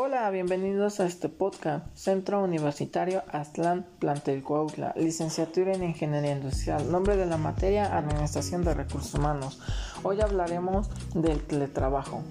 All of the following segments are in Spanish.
Hola, bienvenidos a este podcast, Centro Universitario Aztlán Plantel licenciatura en Ingeniería Industrial, nombre de la materia Administración de Recursos Humanos. Hoy hablaremos del teletrabajo.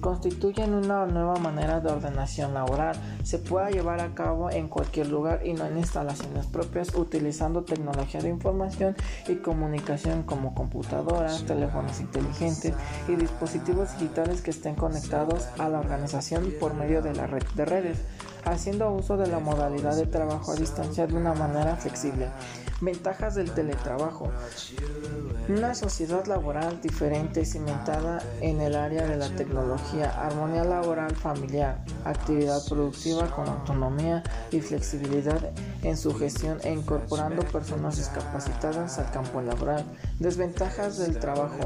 Constituyen una nueva manera de ordenación laboral. Se puede llevar a cabo en cualquier lugar y no en instalaciones propias utilizando tecnología de información y comunicación como computadoras, teléfonos inteligentes y dispositivos digitales que estén conectados a la organización por medio de la red de redes, haciendo uso de la modalidad de trabajo a distancia de una manera flexible. Ventajas del teletrabajo. Una sociedad laboral diferente cimentada en el área de la tecnología, armonía laboral familiar, actividad productiva con autonomía y flexibilidad en su gestión e incorporando personas discapacitadas al campo laboral. Desventajas del trabajo.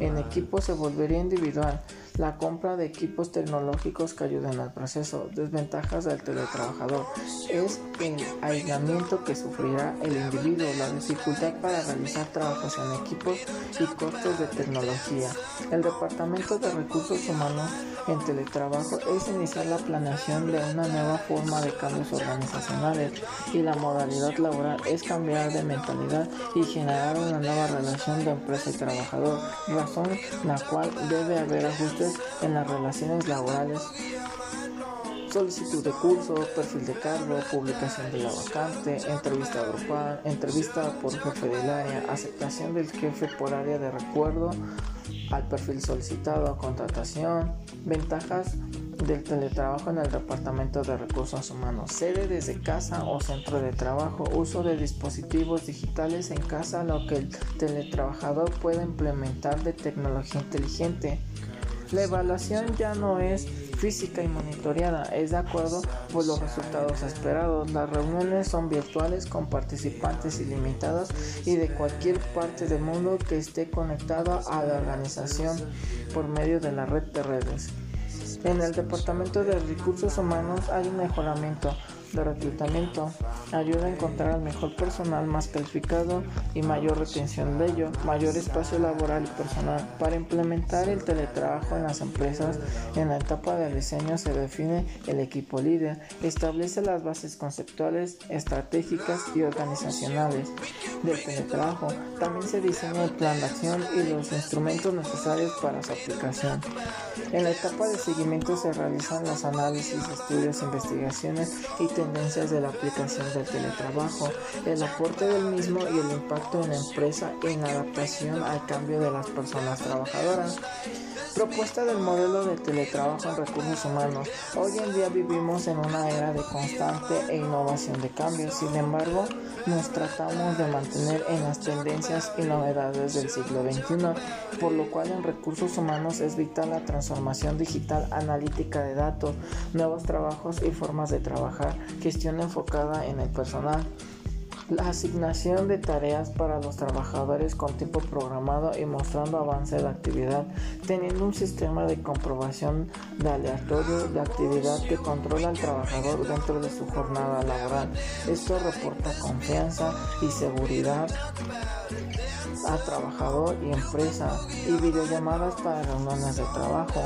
En equipo se volvería individual. La compra de equipos tecnológicos que ayuden al proceso. Desventajas del teletrabajador. Es el aislamiento que sufrirá el individuo, la dificultad para realizar trabajos en equipos y costos de tecnología. El Departamento de Recursos Humanos en teletrabajo es iniciar la planeación de una nueva forma de cambios organizacionales y la modalidad laboral es cambiar de mentalidad y generar una nueva relación de empresa y trabajador, razón la cual debe haber ajustes en las relaciones laborales solicitud de curso, perfil de cargo, publicación de la vacante, entrevista grupal, entrevista por jefe del área, aceptación del jefe por área de recuerdo al perfil solicitado, contratación, ventajas del teletrabajo en el Departamento de Recursos Humanos, sede desde casa o centro de trabajo, uso de dispositivos digitales en casa, lo que el teletrabajador puede implementar de tecnología inteligente. La evaluación ya no es física y monitoreada, es de acuerdo por los resultados esperados. Las reuniones son virtuales con participantes ilimitados y de cualquier parte del mundo que esté conectado a la organización por medio de la red de redes. En el Departamento de Recursos Humanos hay un mejoramiento de reclutamiento, ayuda a encontrar al mejor personal más calificado y mayor retención de ello, mayor espacio laboral y personal. Para implementar el teletrabajo en las empresas, en la etapa de diseño se define el equipo líder, establece las bases conceptuales, estratégicas y organizacionales del teletrabajo. También se diseña el plan de acción y los instrumentos necesarios para su aplicación. En la etapa de seguimiento se realizan los análisis, estudios, investigaciones y tendencias de la aplicación del teletrabajo, el aporte del mismo y el impacto en la empresa en adaptación al cambio de las personas trabajadoras. Propuesta del modelo de teletrabajo en recursos humanos. Hoy en día vivimos en una era de constante e innovación de cambios. Sin embargo, nos tratamos de mantener en las tendencias y novedades del siglo XXI, por lo cual en recursos humanos es vital la transformación digital analítica de datos, nuevos trabajos y formas de trabajar, gestión enfocada en el personal. La asignación de tareas para los trabajadores con tiempo programado y mostrando avance de actividad, teniendo un sistema de comprobación aleatorio de actividad que controla al trabajador dentro de su jornada laboral. Esto reporta confianza y seguridad a trabajador y empresa y videollamadas para reuniones de trabajo.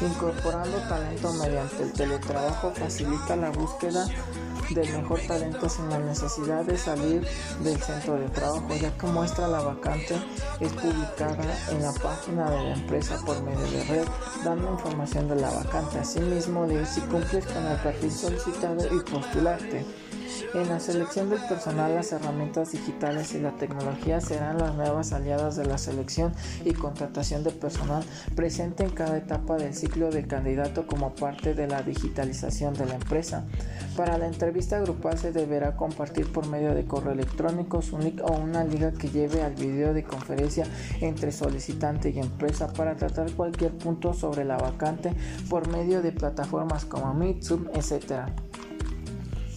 Incorporando talento mediante el teletrabajo facilita la búsqueda del mejor talento sin la necesidad de salir del centro de trabajo, ya que muestra la vacante es publicada en la página de la empresa por medio de red, dando información de la vacante. Asimismo, de si cumples con el perfil solicitado y postularte. En la selección del personal, las herramientas digitales y la tecnología serán las nuevas aliadas de la selección y contratación de personal presente en cada etapa del ciclo del candidato como parte de la digitalización de la empresa. Para la entrevista grupal se deberá compartir por medio de correo electrónico, Sunic o una liga que lleve al video de conferencia entre solicitante y empresa para tratar cualquier punto sobre la vacante por medio de plataformas como Meet, etc.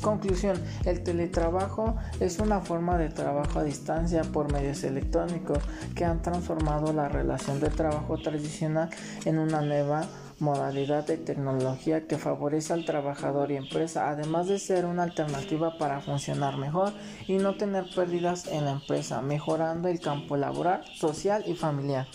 Conclusión, el teletrabajo es una forma de trabajo a distancia por medios electrónicos que han transformado la relación de trabajo tradicional en una nueva modalidad de tecnología que favorece al trabajador y empresa, además de ser una alternativa para funcionar mejor y no tener pérdidas en la empresa, mejorando el campo laboral, social y familiar.